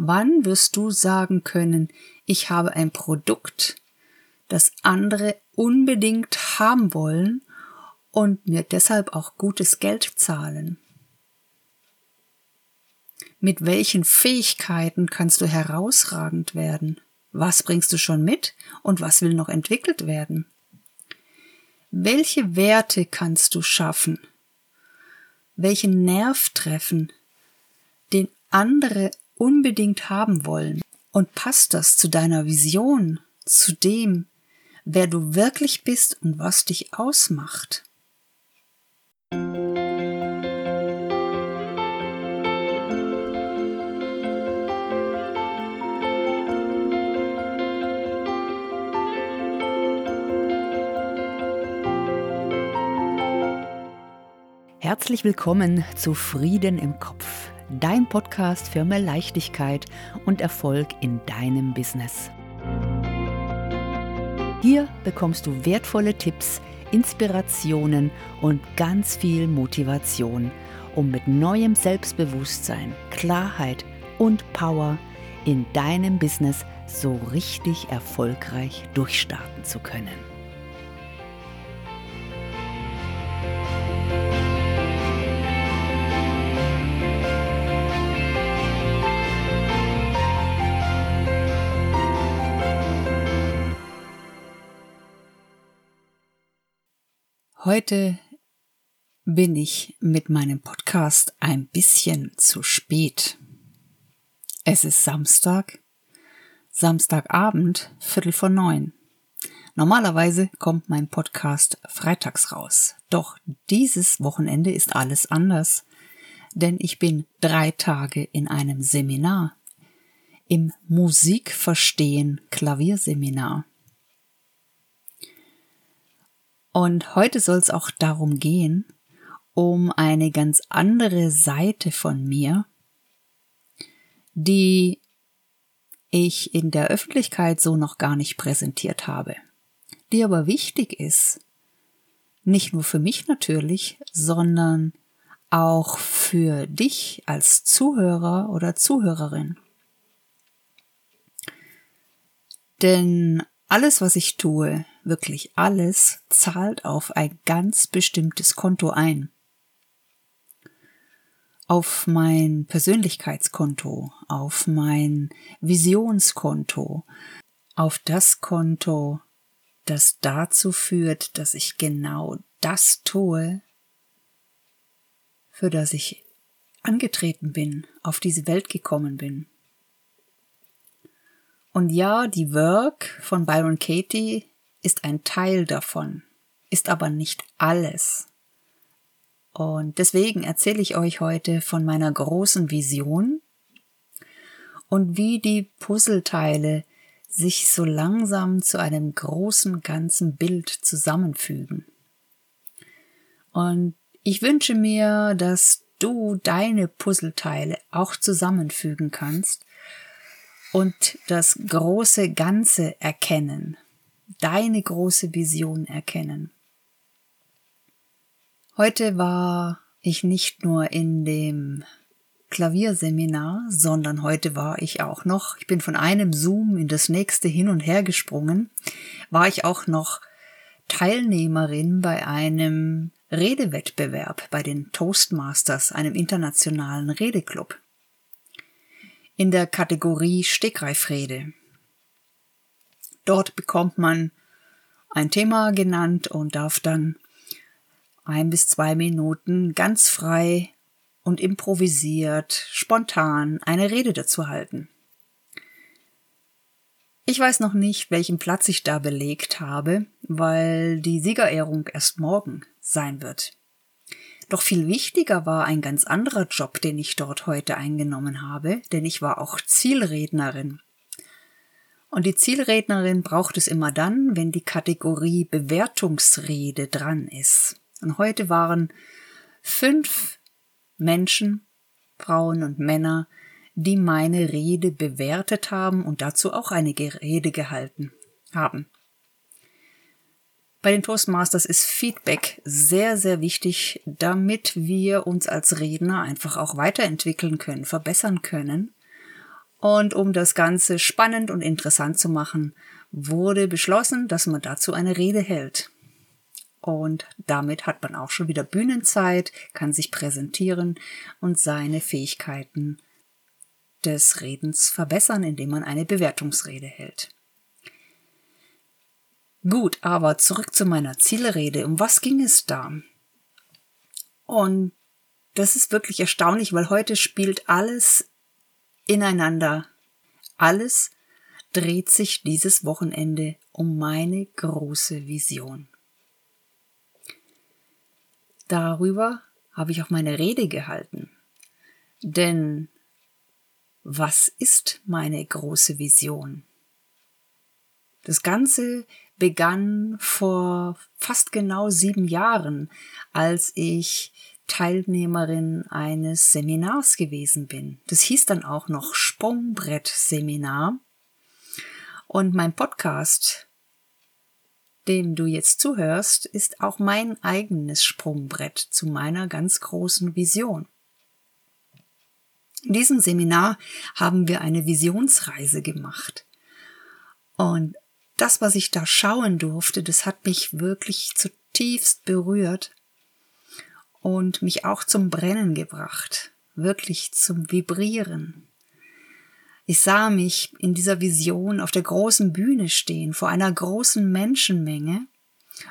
Wann wirst du sagen können, ich habe ein Produkt, das andere unbedingt haben wollen und mir deshalb auch gutes Geld zahlen? Mit welchen Fähigkeiten kannst du herausragend werden? Was bringst du schon mit und was will noch entwickelt werden? Welche Werte kannst du schaffen? Welchen Nerv treffen, den andere unbedingt haben wollen? Und passt das zu deiner Vision, zu dem, wer du wirklich bist und was dich ausmacht? Herzlich willkommen zu Frieden im Kopf, dein Podcast für mehr Leichtigkeit und Erfolg in deinem Business. Hier bekommst du wertvolle Tipps, Inspirationen und ganz viel Motivation, um mit neuem Selbstbewusstsein, Klarheit und Power in deinem Business so richtig erfolgreich durchstarten zu können. Heute bin ich mit meinem Podcast ein bisschen zu spät. Es ist Samstag, Samstagabend, Viertel vor neun. Normalerweise kommt mein Podcast freitags raus. Doch dieses Wochenende ist alles anders, denn ich bin drei Tage in einem Seminar, im Musikverstehen Klavierseminar. Und heute soll es auch darum gehen, um eine ganz andere Seite von mir, die ich in der Öffentlichkeit so noch gar nicht präsentiert habe, die aber wichtig ist, nicht nur für mich natürlich, sondern auch für dich als Zuhörer oder Zuhörerin. Denn alles, was ich tue, wirklich alles, zahlt auf ein ganz bestimmtes Konto ein. Auf mein Persönlichkeitskonto, auf mein Visionskonto, auf das Konto, das dazu führt, dass ich genau das tue, für das ich angetreten bin, auf diese Welt gekommen bin. Und ja, die Work von Byron Katie ist ein Teil davon, ist aber nicht alles. Und deswegen erzähle ich euch heute von meiner großen Vision und wie die Puzzleteile sich so langsam zu einem großen ganzen Bild zusammenfügen. Und ich wünsche mir, dass du deine Puzzleteile auch zusammenfügen kannst und das große Ganze erkennen, deine große Vision erkennen. Heute war ich nicht nur in dem Klavierseminar, sondern heute war ich auch noch, ich bin von einem Zoom in das nächste hin und her gesprungen, war ich auch noch Teilnehmerin bei einem Redewettbewerb bei den Toastmasters, einem internationalen Redeclub in der Kategorie Stegreifrede. Dort bekommt man ein Thema genannt und darf dann ein bis zwei Minuten ganz frei und improvisiert, spontan eine Rede dazu halten. Ich weiß noch nicht, welchen Platz ich da belegt habe, weil die Siegerehrung erst morgen sein wird. Doch viel wichtiger war ein ganz anderer Job, den ich dort heute eingenommen habe, denn ich war auch Zielrednerin. Und die Zielrednerin braucht es immer dann, wenn die Kategorie Bewertungsrede dran ist. Und heute waren fünf Menschen, Frauen und Männer, die meine Rede bewertet haben und dazu auch eine Rede gehalten haben. Bei den Toastmasters ist Feedback sehr, sehr wichtig, damit wir uns als Redner einfach auch weiterentwickeln können, verbessern können. Und um das Ganze spannend und interessant zu machen, wurde beschlossen, dass man dazu eine Rede hält. Und damit hat man auch schon wieder Bühnenzeit, kann sich präsentieren und seine Fähigkeiten des Redens verbessern, indem man eine Bewertungsrede hält. Gut, aber zurück zu meiner Zielrede. Um was ging es da? Und das ist wirklich erstaunlich, weil heute spielt alles ineinander. Alles dreht sich dieses Wochenende um meine große Vision. Darüber habe ich auch meine Rede gehalten. Denn was ist meine große Vision? Das Ganze begann vor fast genau sieben Jahren, als ich Teilnehmerin eines Seminars gewesen bin. Das hieß dann auch noch Sprungbrett-Seminar. Und mein Podcast, dem du jetzt zuhörst, ist auch mein eigenes Sprungbrett zu meiner ganz großen Vision. In diesem Seminar haben wir eine Visionsreise gemacht. Und das, was ich da schauen durfte, das hat mich wirklich zutiefst berührt und mich auch zum Brennen gebracht, wirklich zum Vibrieren. Ich sah mich in dieser Vision auf der großen Bühne stehen, vor einer großen Menschenmenge.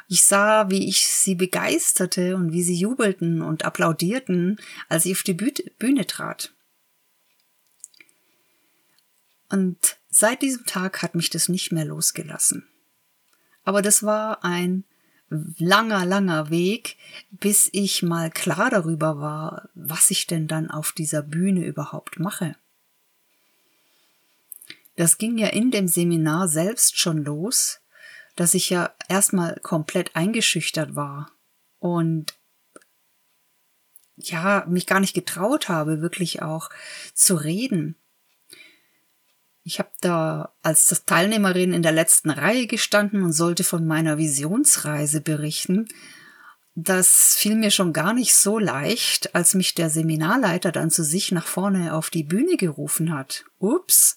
Ich sah, wie ich sie begeisterte und wie sie jubelten und applaudierten, als ich auf die Bühne trat. Und seit diesem Tag hat mich das nicht mehr losgelassen. Aber das war ein langer, langer Weg, bis ich mal klar darüber war, was ich denn dann auf dieser Bühne überhaupt mache. Das ging ja in dem Seminar selbst schon los, dass ich ja erstmal komplett eingeschüchtert war und ja, mich gar nicht getraut habe, wirklich auch zu reden. Ich habe da als Teilnehmerin in der letzten Reihe gestanden und sollte von meiner Visionsreise berichten. Das fiel mir schon gar nicht so leicht, als mich der Seminarleiter dann zu sich nach vorne auf die Bühne gerufen hat. Ups.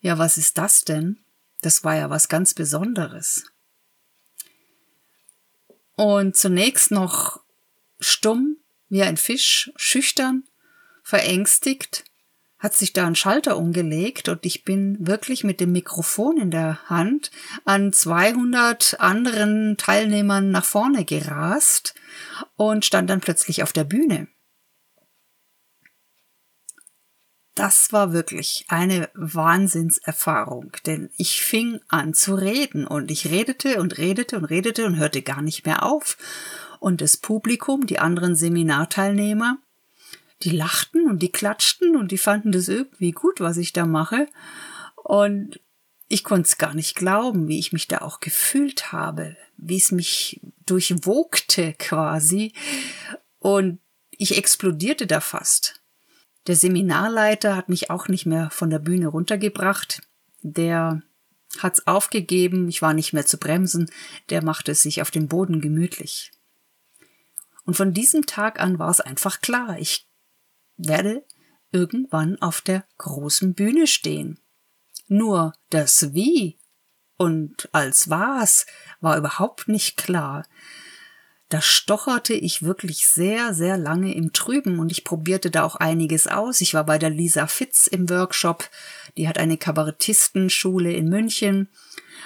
Ja, was ist das denn? Das war ja was ganz Besonderes. Und zunächst noch stumm wie ein Fisch, schüchtern, verängstigt, hat sich da ein Schalter umgelegt und ich bin wirklich mit dem Mikrofon in der Hand an 200 anderen Teilnehmern nach vorne gerast und stand dann plötzlich auf der Bühne. Das war wirklich eine Wahnsinnserfahrung, denn ich fing an zu reden und ich redete und redete und redete und hörte gar nicht mehr auf. Und das Publikum, die anderen Seminarteilnehmer, die lachten und die klatschten und die fanden das irgendwie gut, was ich da mache. Und ich konnte es gar nicht glauben, wie ich mich da auch gefühlt habe, wie es mich durchwogte quasi. Und ich explodierte da fast. Der Seminarleiter hat mich auch nicht mehr von der Bühne runtergebracht. Der hat's aufgegeben, ich war nicht mehr zu bremsen, der machte es sich auf dem Boden gemütlich. Und von diesem Tag an war es einfach klar, ich werde irgendwann auf der großen Bühne stehen. Nur das Wie und als was war überhaupt nicht klar. Da stocherte ich wirklich sehr, sehr lange im Trüben und ich probierte da auch einiges aus. Ich war bei der Lisa Fitz im Workshop, die hat eine Kabarettistenschule in München.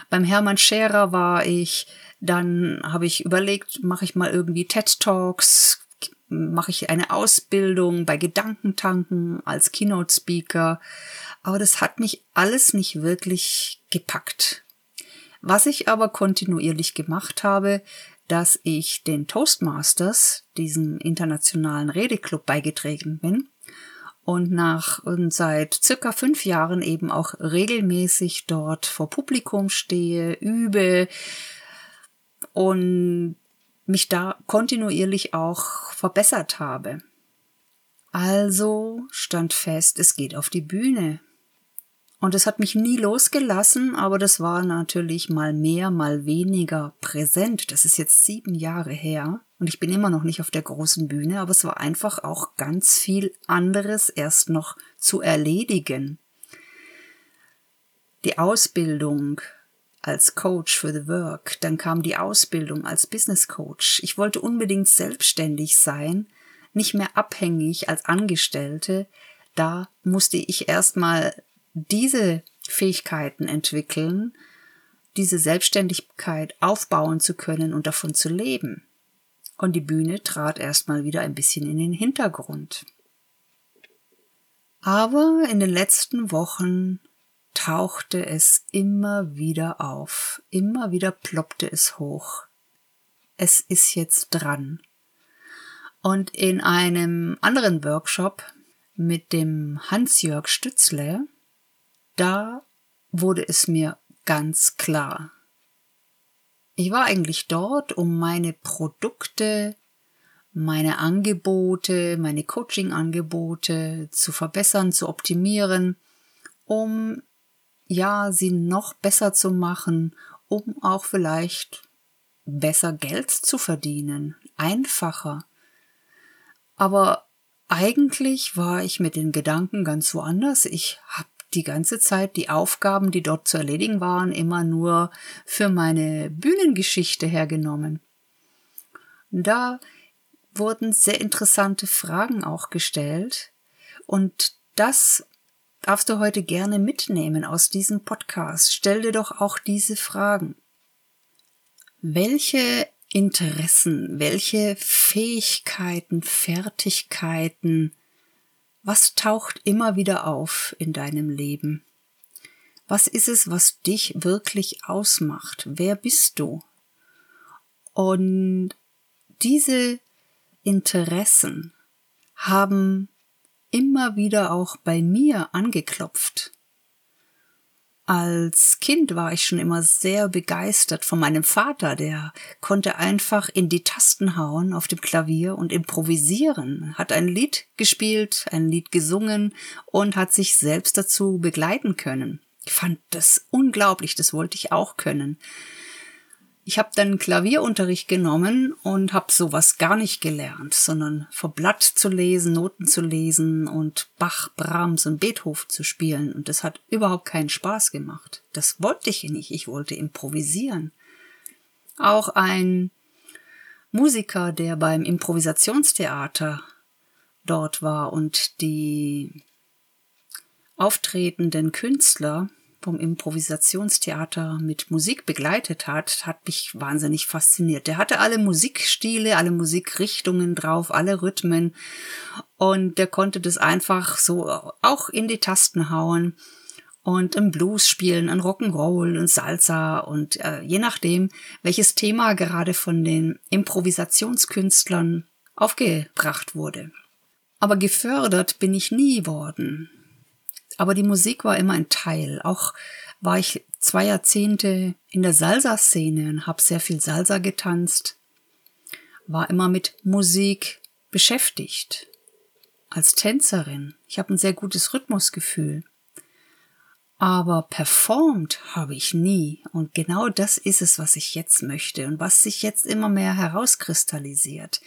Beim Hermann Scherer war ich, dann habe ich überlegt, mache ich mal irgendwie TED Talks, mache ich eine Ausbildung bei Gedankentanken als Keynote Speaker. Aber das hat mich alles nicht wirklich gepackt. Was ich aber kontinuierlich gemacht habe, dass ich den Toastmasters, diesem internationalen Redeclub, beigetreten bin und nach und seit circa fünf Jahren eben auch regelmäßig dort vor Publikum stehe, übe und mich da kontinuierlich auch verbessert habe. Also stand fest, es geht auf die Bühne. Und es hat mich nie losgelassen, aber das war natürlich mal mehr, mal weniger präsent. Das ist jetzt sieben Jahre her und ich bin immer noch nicht auf der großen Bühne, aber es war einfach auch ganz viel anderes erst noch zu erledigen. die Ausbildung als Coach für The Work, dann kam die Ausbildung als Business Coach. Ich wollte unbedingt selbstständig sein, nicht mehr abhängig als Angestellte. Da musste ich erstmal diese Fähigkeiten entwickeln, diese Selbstständigkeit aufbauen zu können und davon zu leben. Und die Bühne trat erstmal wieder ein bisschen in den Hintergrund. Aber in den letzten Wochen tauchte es immer wieder auf, immer wieder ploppte es hoch. Es ist jetzt dran. Und in einem anderen Workshop mit dem Hans-Jörg Stützle, da wurde es mir ganz klar. Ich war eigentlich dort, um meine Produkte, meine Angebote, meine Coaching-Angebote zu verbessern, zu optimieren, um ja, sie noch besser zu machen, um auch vielleicht besser Geld zu verdienen, einfacher. Aber eigentlich war ich mit den Gedanken ganz woanders. Ich habe die ganze Zeit die Aufgaben, die dort zu erledigen waren, immer nur für meine Bühnengeschichte hergenommen. Da wurden sehr interessante Fragen auch gestellt und das darfst du heute gerne mitnehmen aus diesem Podcast. Stell dir doch auch diese Fragen. Welche Interessen, welche Fähigkeiten, Fertigkeiten, was taucht immer wieder auf in deinem Leben? Was ist es, was dich wirklich ausmacht? Wer bist du? Und diese Interessen haben immer wieder auch bei mir angeklopft. Als Kind war ich schon immer sehr begeistert von meinem Vater, der konnte einfach in die Tasten hauen auf dem Klavier und improvisieren, hat ein Lied gespielt, ein Lied gesungen und hat sich selbst dazu begleiten können. Ich fand das unglaublich, das wollte ich auch können. Ich habe dann Klavierunterricht genommen und habe sowas gar nicht gelernt, sondern vor Blatt zu lesen, Noten zu lesen und Bach, Brahms und Beethoven zu spielen. Und das hat überhaupt keinen Spaß gemacht. Das wollte ich nicht. Ich wollte improvisieren. Auch ein Musiker, der beim Improvisationstheater dort war und die auftretenden Künstler vom Improvisationstheater mit Musik begleitet hat, hat mich wahnsinnig fasziniert. Der hatte alle Musikstile, alle Musikrichtungen drauf, alle Rhythmen und der konnte das einfach so auch in die Tasten hauen und im Blues spielen, an Rock'n'Roll und Salsa und äh, je nachdem, welches Thema gerade von den Improvisationskünstlern aufgebracht wurde. Aber gefördert bin ich nie worden. Aber die Musik war immer ein Teil. Auch war ich zwei Jahrzehnte in der Salsa-Szene und habe sehr viel Salsa getanzt. War immer mit Musik beschäftigt. Als Tänzerin. Ich habe ein sehr gutes Rhythmusgefühl. Aber performt habe ich nie. Und genau das ist es, was ich jetzt möchte und was sich jetzt immer mehr herauskristallisiert.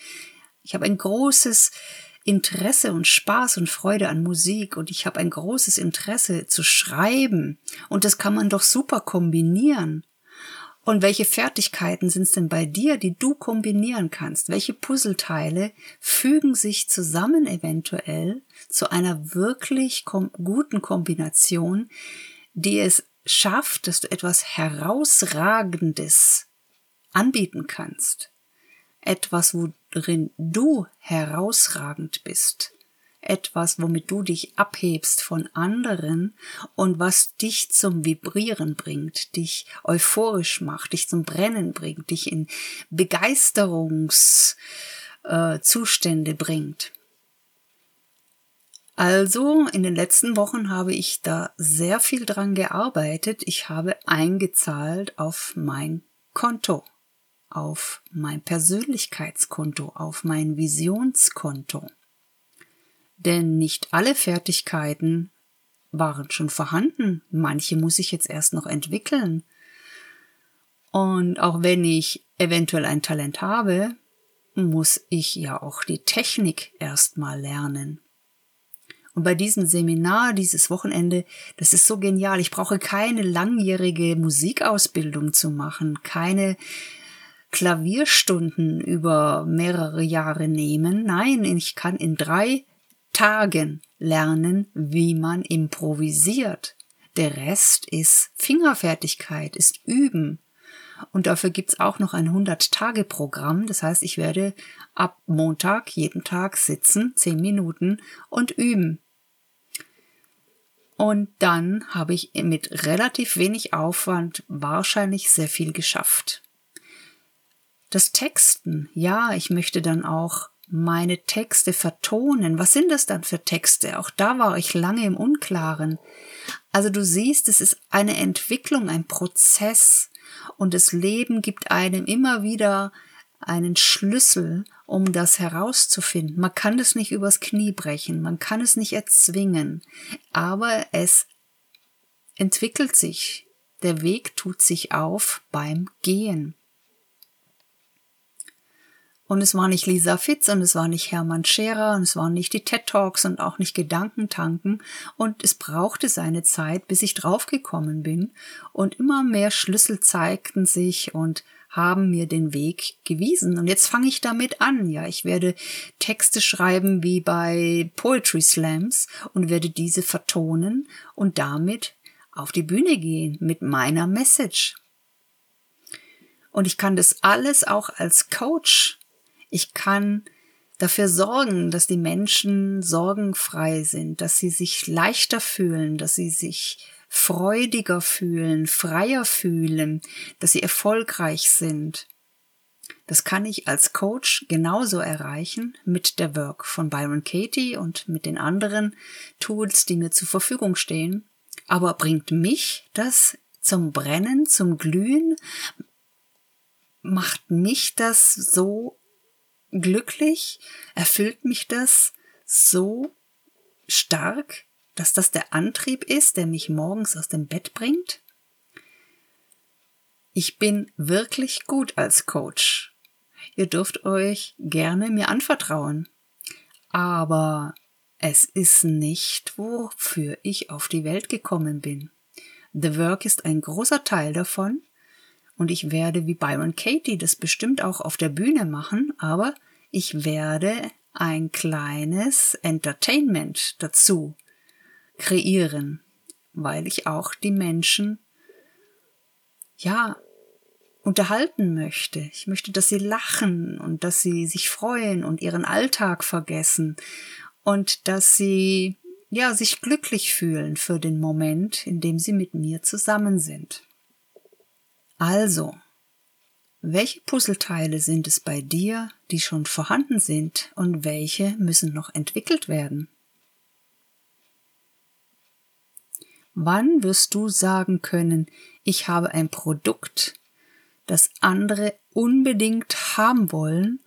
Ich habe ein großes Interesse und Spaß und Freude an Musik und ich habe ein großes Interesse zu schreiben und das kann man doch super kombinieren. Und welche Fertigkeiten sind es denn bei dir, die du kombinieren kannst? Welche Puzzleteile fügen sich zusammen eventuell zu einer wirklich kom guten Kombination, die es schafft, dass du etwas Herausragendes anbieten kannst? Etwas, worin du herausragend bist, etwas, womit du dich abhebst von anderen und was dich zum Vibrieren bringt, dich euphorisch macht, dich zum Brennen bringt, dich in Begeisterungszustände äh, bringt. Also in den letzten Wochen habe ich da sehr viel dran gearbeitet. Ich habe eingezahlt auf mein Konto auf mein Persönlichkeitskonto, auf mein Visionskonto. Denn nicht alle Fertigkeiten waren schon vorhanden, manche muss ich jetzt erst noch entwickeln. Und auch wenn ich eventuell ein Talent habe, muss ich ja auch die Technik erstmal lernen. Und bei diesem Seminar, dieses Wochenende, das ist so genial. Ich brauche keine langjährige Musikausbildung zu machen, keine Klavierstunden über mehrere Jahre nehmen. Nein, ich kann in drei Tagen lernen, wie man improvisiert. Der Rest ist Fingerfertigkeit, ist Üben. Und dafür gibt's auch noch ein 100-Tage-Programm. Das heißt, ich werde ab Montag jeden Tag sitzen, zehn Minuten und üben. Und dann habe ich mit relativ wenig Aufwand wahrscheinlich sehr viel geschafft. Das Texten, ja, ich möchte dann auch meine Texte vertonen. Was sind das dann für Texte? Auch da war ich lange im Unklaren. Also du siehst, es ist eine Entwicklung, ein Prozess und das Leben gibt einem immer wieder einen Schlüssel, um das herauszufinden. Man kann es nicht übers Knie brechen, man kann es nicht erzwingen, aber es entwickelt sich. Der Weg tut sich auf beim Gehen. Und es war nicht Lisa Fitz und es war nicht Hermann Scherer und es waren nicht die TED Talks und auch nicht Gedankentanken. Und es brauchte seine Zeit, bis ich draufgekommen bin. Und immer mehr Schlüssel zeigten sich und haben mir den Weg gewiesen. Und jetzt fange ich damit an. Ja, ich werde Texte schreiben wie bei Poetry Slams und werde diese vertonen und damit auf die Bühne gehen mit meiner Message. Und ich kann das alles auch als Coach ich kann dafür sorgen, dass die Menschen sorgenfrei sind, dass sie sich leichter fühlen, dass sie sich freudiger fühlen, freier fühlen, dass sie erfolgreich sind. Das kann ich als Coach genauso erreichen mit der Work von Byron Katie und mit den anderen Tools, die mir zur Verfügung stehen. Aber bringt mich das zum Brennen, zum Glühen? Macht mich das so glücklich? Erfüllt mich das so stark, dass das der Antrieb ist, der mich morgens aus dem Bett bringt? Ich bin wirklich gut als Coach. Ihr dürft euch gerne mir anvertrauen. Aber es ist nicht, wofür ich auf die Welt gekommen bin. The Work ist ein großer Teil davon und ich werde wie Byron Katie das bestimmt auch auf der Bühne machen, aber ich werde ein kleines Entertainment dazu kreieren, weil ich auch die Menschen ja unterhalten möchte. Ich möchte, dass sie lachen und dass sie sich freuen und ihren Alltag vergessen und dass sie ja sich glücklich fühlen für den Moment, in dem sie mit mir zusammen sind. Also, welche Puzzleteile sind es bei dir, die schon vorhanden sind und welche müssen noch entwickelt werden? Wann wirst du sagen können, ich habe ein Produkt, das andere unbedingt haben wollen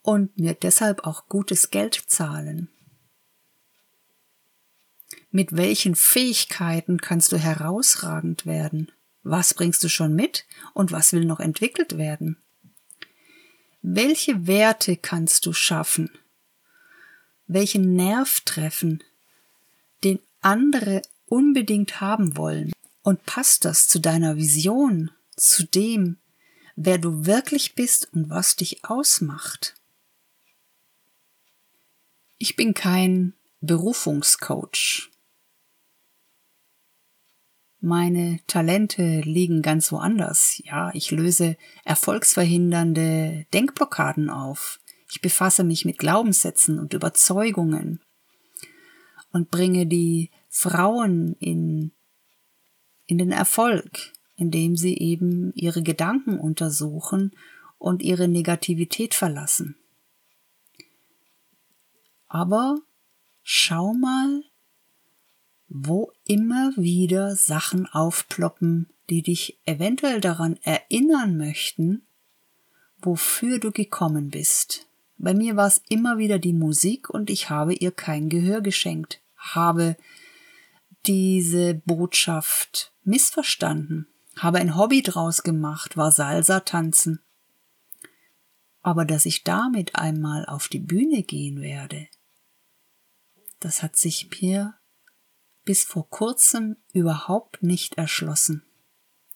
und mir deshalb auch gutes Geld zahlen? Mit welchen Fähigkeiten kannst du herausragend werden? Was bringst du schon mit und was will noch entwickelt werden? Welche Werte kannst du schaffen? Welchen Nerv treffen, den andere unbedingt haben wollen? Und passt das zu deiner Vision, zu dem, wer du wirklich bist und was dich ausmacht? Ich bin kein Berufungscoach. Meine Talente liegen ganz woanders. Ja, ich löse erfolgsverhindernde Denkblockaden auf. Ich befasse mich mit Glaubenssätzen und Überzeugungen und bringe die Frauen in, in den Erfolg, indem sie eben ihre Gedanken untersuchen und ihre Negativität verlassen. Aber schau mal, wo immer wieder Sachen aufploppen, die dich eventuell daran erinnern möchten, wofür du gekommen bist. Bei mir war es immer wieder die Musik und ich habe ihr kein Gehör geschenkt, habe diese Botschaft missverstanden, habe ein Hobby draus gemacht, war Salsa tanzen. Aber dass ich damit einmal auf die Bühne gehen werde, das hat sich mir bis vor kurzem überhaupt nicht erschlossen.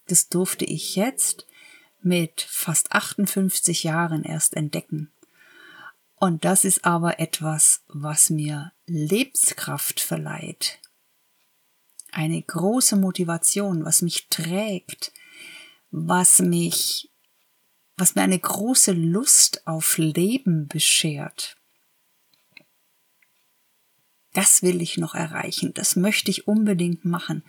Das durfte ich jetzt mit fast 58 Jahren erst entdecken. Und das ist aber etwas, was mir Lebenskraft verleiht. Eine große Motivation, was mich trägt, was mich, was mir eine große Lust auf Leben beschert. Das will ich noch erreichen, das möchte ich unbedingt machen.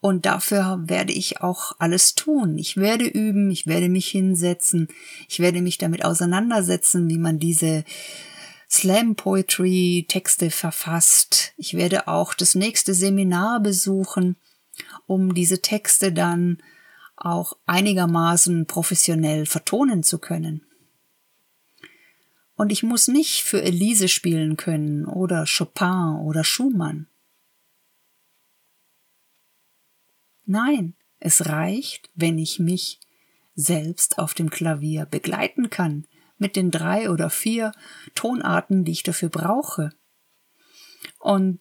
Und dafür werde ich auch alles tun. Ich werde üben, ich werde mich hinsetzen, ich werde mich damit auseinandersetzen, wie man diese Slam Poetry Texte verfasst. Ich werde auch das nächste Seminar besuchen, um diese Texte dann auch einigermaßen professionell vertonen zu können. Und ich muss nicht für Elise spielen können oder Chopin oder Schumann. Nein, es reicht, wenn ich mich selbst auf dem Klavier begleiten kann, mit den drei oder vier Tonarten, die ich dafür brauche. Und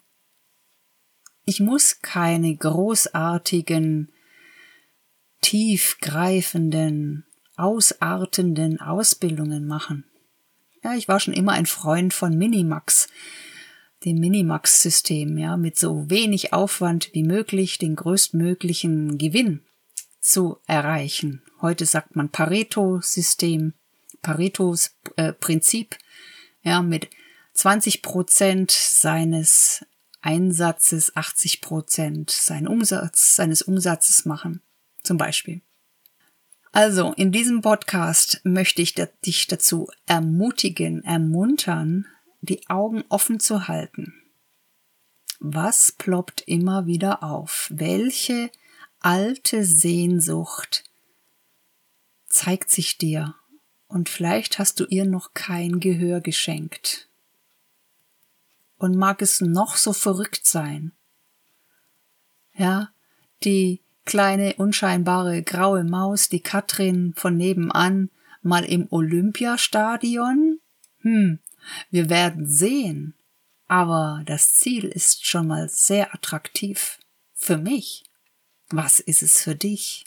ich muss keine großartigen, tiefgreifenden, ausartenden Ausbildungen machen. Ja, ich war schon immer ein Freund von Minimax, dem Minimax-System, ja, mit so wenig Aufwand wie möglich den größtmöglichen Gewinn zu erreichen. Heute sagt man Pareto-System, Paretos äh, Prinzip, ja, mit 20 Prozent seines Einsatzes 80 Prozent seinen Umsatz, seines Umsatzes machen, zum Beispiel. Also, in diesem Podcast möchte ich dich dazu ermutigen, ermuntern, die Augen offen zu halten. Was ploppt immer wieder auf? Welche alte Sehnsucht zeigt sich dir? Und vielleicht hast du ihr noch kein Gehör geschenkt. Und mag es noch so verrückt sein. Ja, die kleine, unscheinbare graue Maus, die Katrin von nebenan, mal im Olympiastadion? Hm, wir werden sehen. Aber das Ziel ist schon mal sehr attraktiv. Für mich. Was ist es für dich?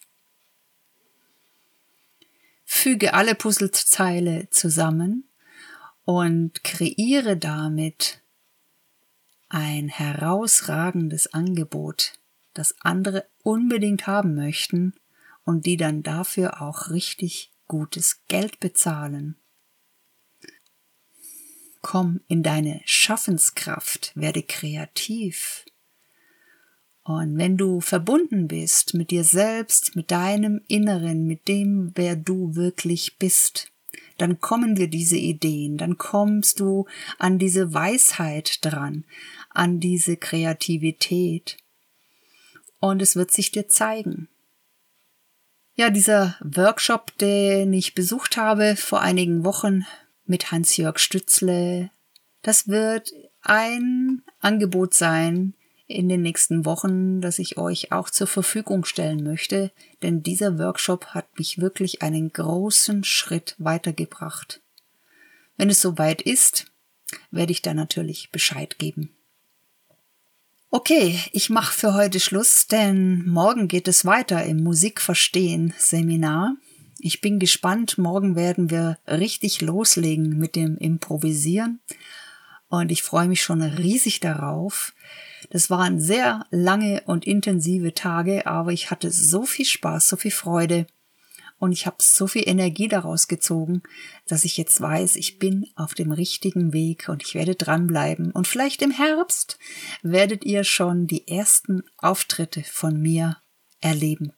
Füge alle Puzzleteile zusammen und kreiere damit ein herausragendes Angebot das andere unbedingt haben möchten und die dann dafür auch richtig gutes Geld bezahlen. Komm in deine Schaffenskraft, werde kreativ. Und wenn du verbunden bist mit dir selbst, mit deinem Inneren, mit dem, wer du wirklich bist, dann kommen dir diese Ideen, dann kommst du an diese Weisheit dran, an diese Kreativität und es wird sich dir zeigen. Ja, dieser Workshop, den ich besucht habe vor einigen Wochen mit Hans-Jörg Stützle, das wird ein Angebot sein in den nächsten Wochen, das ich euch auch zur Verfügung stellen möchte, denn dieser Workshop hat mich wirklich einen großen Schritt weitergebracht. Wenn es soweit ist, werde ich da natürlich Bescheid geben. Okay, ich mache für heute Schluss, denn morgen geht es weiter im Musikverstehen Seminar. Ich bin gespannt, morgen werden wir richtig loslegen mit dem Improvisieren und ich freue mich schon riesig darauf. Das waren sehr lange und intensive Tage, aber ich hatte so viel Spaß, so viel Freude und ich habe so viel Energie daraus gezogen, dass ich jetzt weiß, ich bin auf dem richtigen Weg und ich werde dranbleiben. Und vielleicht im Herbst werdet ihr schon die ersten Auftritte von mir erleben.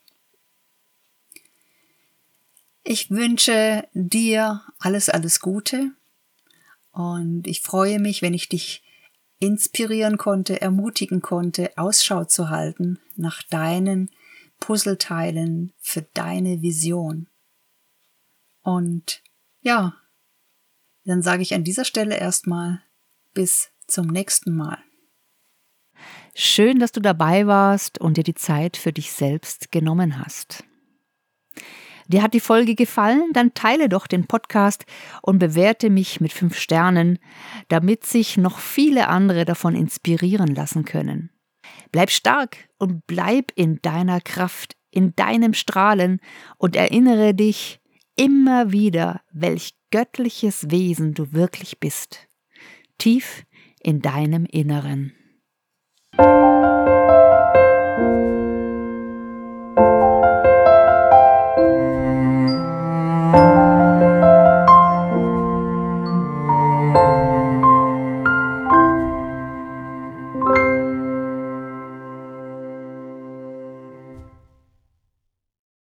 Ich wünsche dir alles, alles Gute und ich freue mich, wenn ich dich inspirieren konnte, ermutigen konnte, Ausschau zu halten nach deinen Puzzleteilen für deine Vision. Und ja, dann sage ich an dieser Stelle erstmal bis zum nächsten Mal. Schön, dass du dabei warst und dir die Zeit für dich selbst genommen hast. Dir hat die Folge gefallen? Dann teile doch den Podcast und bewerte mich mit fünf Sternen, damit sich noch viele andere davon inspirieren lassen können. Bleib stark und bleib in deiner Kraft, in deinem Strahlen und erinnere dich immer wieder, welch göttliches Wesen du wirklich bist. Tief in deinem Inneren.